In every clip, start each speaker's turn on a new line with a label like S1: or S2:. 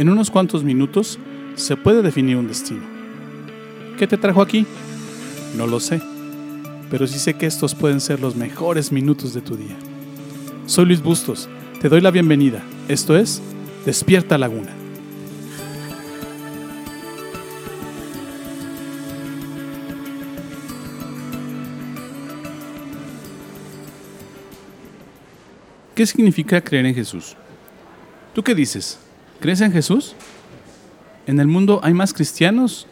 S1: En unos cuantos minutos se puede definir un destino. ¿Qué te trajo aquí? No lo sé, pero sí sé que estos pueden ser los mejores minutos de tu día. Soy Luis Bustos, te doy la bienvenida. Esto es Despierta Laguna. ¿Qué significa creer en Jesús? ¿Tú qué dices? ¿Crees en Jesús? En el mundo hay más cristianos,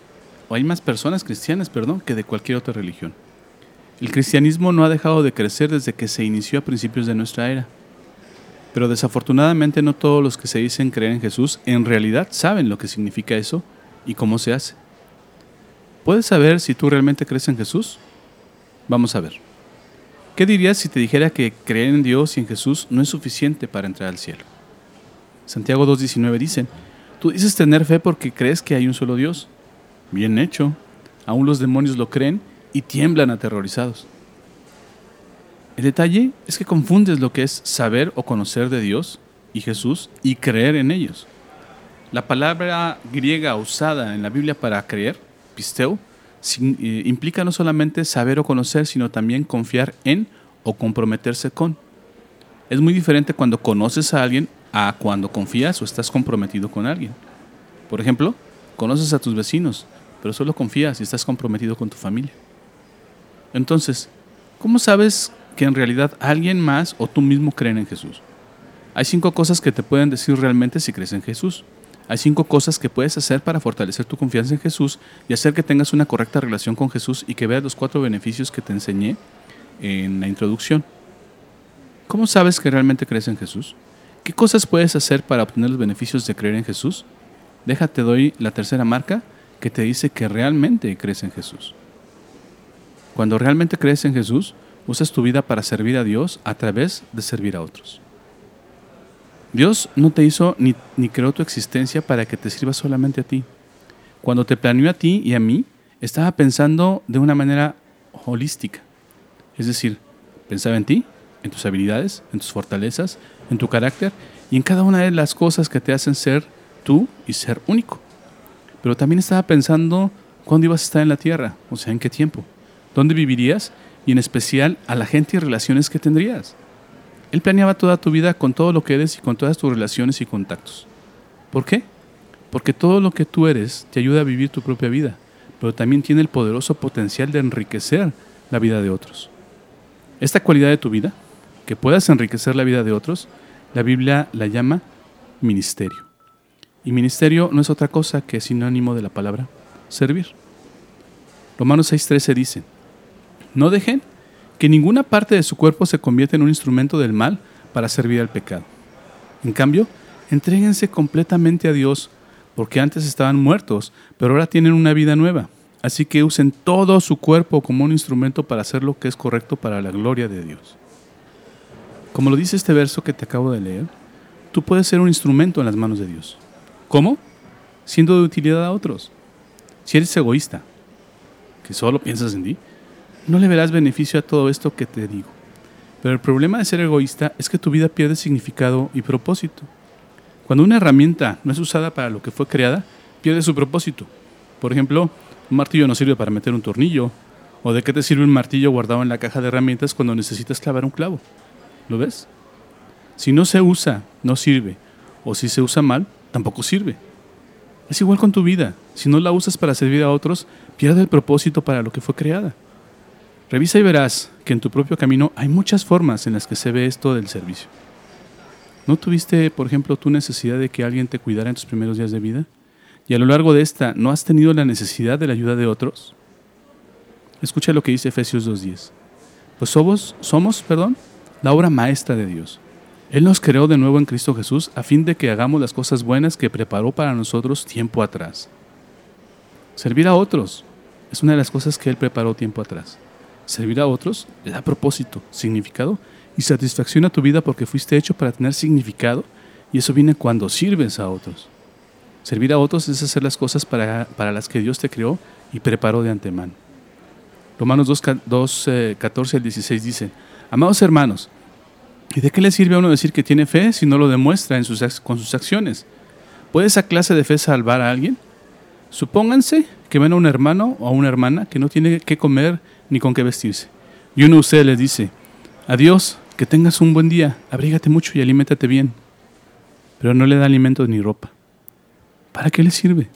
S1: o hay más personas cristianas, perdón, que de cualquier otra religión. El cristianismo no ha dejado de crecer desde que se inició a principios de nuestra era. Pero desafortunadamente no todos los que se dicen creer en Jesús en realidad saben lo que significa eso y cómo se hace. ¿Puedes saber si tú realmente crees en Jesús? Vamos a ver. ¿Qué dirías si te dijera que creer en Dios y en Jesús no es suficiente para entrar al cielo? Santiago 2.19 dice, tú dices tener fe porque crees que hay un solo Dios. Bien hecho. Aún los demonios lo creen y tiemblan aterrorizados. El detalle es que confundes lo que es saber o conocer de Dios y Jesús y creer en ellos. La palabra griega usada en la Biblia para creer, pisteo, eh, implica no solamente saber o conocer, sino también confiar en o comprometerse con. Es muy diferente cuando conoces a alguien a cuando confías o estás comprometido con alguien. Por ejemplo, conoces a tus vecinos, pero solo confías y estás comprometido con tu familia. Entonces, ¿cómo sabes que en realidad alguien más o tú mismo creen en Jesús? Hay cinco cosas que te pueden decir realmente si crees en Jesús. Hay cinco cosas que puedes hacer para fortalecer tu confianza en Jesús y hacer que tengas una correcta relación con Jesús y que veas los cuatro beneficios que te enseñé en la introducción. ¿Cómo sabes que realmente crees en Jesús? ¿Qué cosas puedes hacer para obtener los beneficios de creer en Jesús? Déjate doy la tercera marca que te dice que realmente crees en Jesús. Cuando realmente crees en Jesús, usas tu vida para servir a Dios a través de servir a otros. Dios no te hizo ni, creó tu existencia para que te sirva solamente a ti. Cuando te planeó a ti y a mí, estaba pensando de una manera holística. Es decir, pensaba en ti, en tus habilidades, en tus fortalezas, en tu carácter y en cada una de las cosas que te hacen ser tú y ser único. Pero también estaba pensando cuándo ibas a estar en la tierra, o sea, en qué tiempo, dónde vivirías y en especial a la gente y relaciones que tendrías. Él planeaba toda tu vida con todo lo que eres y con todas tus relaciones y contactos. ¿Por qué? Porque todo lo que tú eres te ayuda a vivir tu propia vida, pero también tiene el poderoso potencial de enriquecer la vida de otros. Esta cualidad de tu vida, que puedas enriquecer la vida de otros, la Biblia la llama ministerio. Y ministerio no es otra cosa que sinónimo de la palabra servir. Romanos 6:13 dice, no dejen que ninguna parte de su cuerpo se convierta en un instrumento del mal para servir al pecado. En cambio, entréguense completamente a Dios, porque antes estaban muertos, pero ahora tienen una vida nueva. Así que usen todo su cuerpo como un instrumento para hacer lo que es correcto para la gloria de Dios. Como lo dice este verso que te acabo de leer, tú puedes ser un instrumento en las manos de Dios. ¿Cómo? Siendo de utilidad a otros. Si eres egoísta, que solo piensas en ti, no le verás beneficio a todo esto que te digo. Pero el problema de ser egoísta es que tu vida pierde significado y propósito. Cuando una herramienta no es usada para lo que fue creada, pierde su propósito. Por ejemplo, un martillo no sirve para meter un tornillo. ¿O de qué te sirve un martillo guardado en la caja de herramientas cuando necesitas clavar un clavo? ¿Lo ves? Si no se usa, no sirve. O si se usa mal, tampoco sirve. Es igual con tu vida. Si no la usas para servir a otros, pierde el propósito para lo que fue creada. Revisa y verás que en tu propio camino hay muchas formas en las que se ve esto del servicio. ¿No tuviste, por ejemplo, tu necesidad de que alguien te cuidara en tus primeros días de vida? ¿Y a lo largo de esta no has tenido la necesidad de la ayuda de otros? Escucha lo que dice Efesios 2.10. Pues somos, somos, perdón, la obra maestra de Dios. Él nos creó de nuevo en Cristo Jesús a fin de que hagamos las cosas buenas que preparó para nosotros tiempo atrás. Servir a otros es una de las cosas que Él preparó tiempo atrás. Servir a otros le da propósito, significado y satisfacción a tu vida porque fuiste hecho para tener significado y eso viene cuando sirves a otros. Servir a otros es hacer las cosas para, las que Dios te creó y preparó de antemano. Romanos 2, 14 al 16 dice, Amados hermanos, ¿y de qué le sirve a uno decir que tiene fe si no lo demuestra en sus, con sus acciones? ¿Puede esa clase de fe salvar a alguien? Supónganse que ven a un hermano o a una hermana que no tiene qué comer ni con qué vestirse. Y uno de ustedes les dice, adiós, que tengas un buen día, abrígate mucho y aliméntate bien. Pero no le da alimentos ni ropa. ¿Para qué le sirve?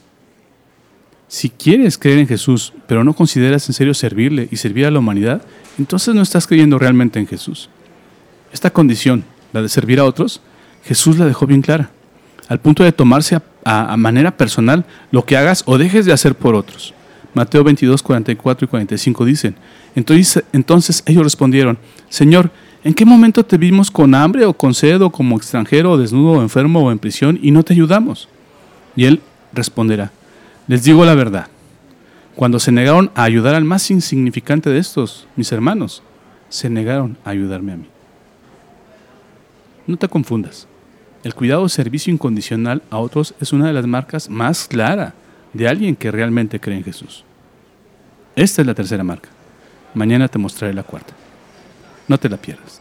S1: Si quieres creer en Jesús, pero no consideras en serio servirle y servir a la humanidad, entonces no estás creyendo realmente en Jesús. Esta condición, la de servir a otros, Jesús la dejó bien clara, al punto de tomarse a, manera personal lo que hagas o dejes de hacer por otros. Mateo 22, 44 y 45 dicen, entonces, entonces ellos respondieron, Señor, ¿en qué momento te vimos con hambre o con sed o como extranjero o desnudo o enfermo o en prisión y no te ayudamos? Y él responderá, les digo la verdad, cuando se negaron a ayudar al más insignificante de estos, mis hermanos, se negaron a ayudarme a mí. No te confundas. El cuidado o servicio incondicional a otros es una de las marcas más claras de alguien que realmente cree en Jesús. Esta es la tercera marca. Mañana te mostraré la cuarta. No te la pierdas.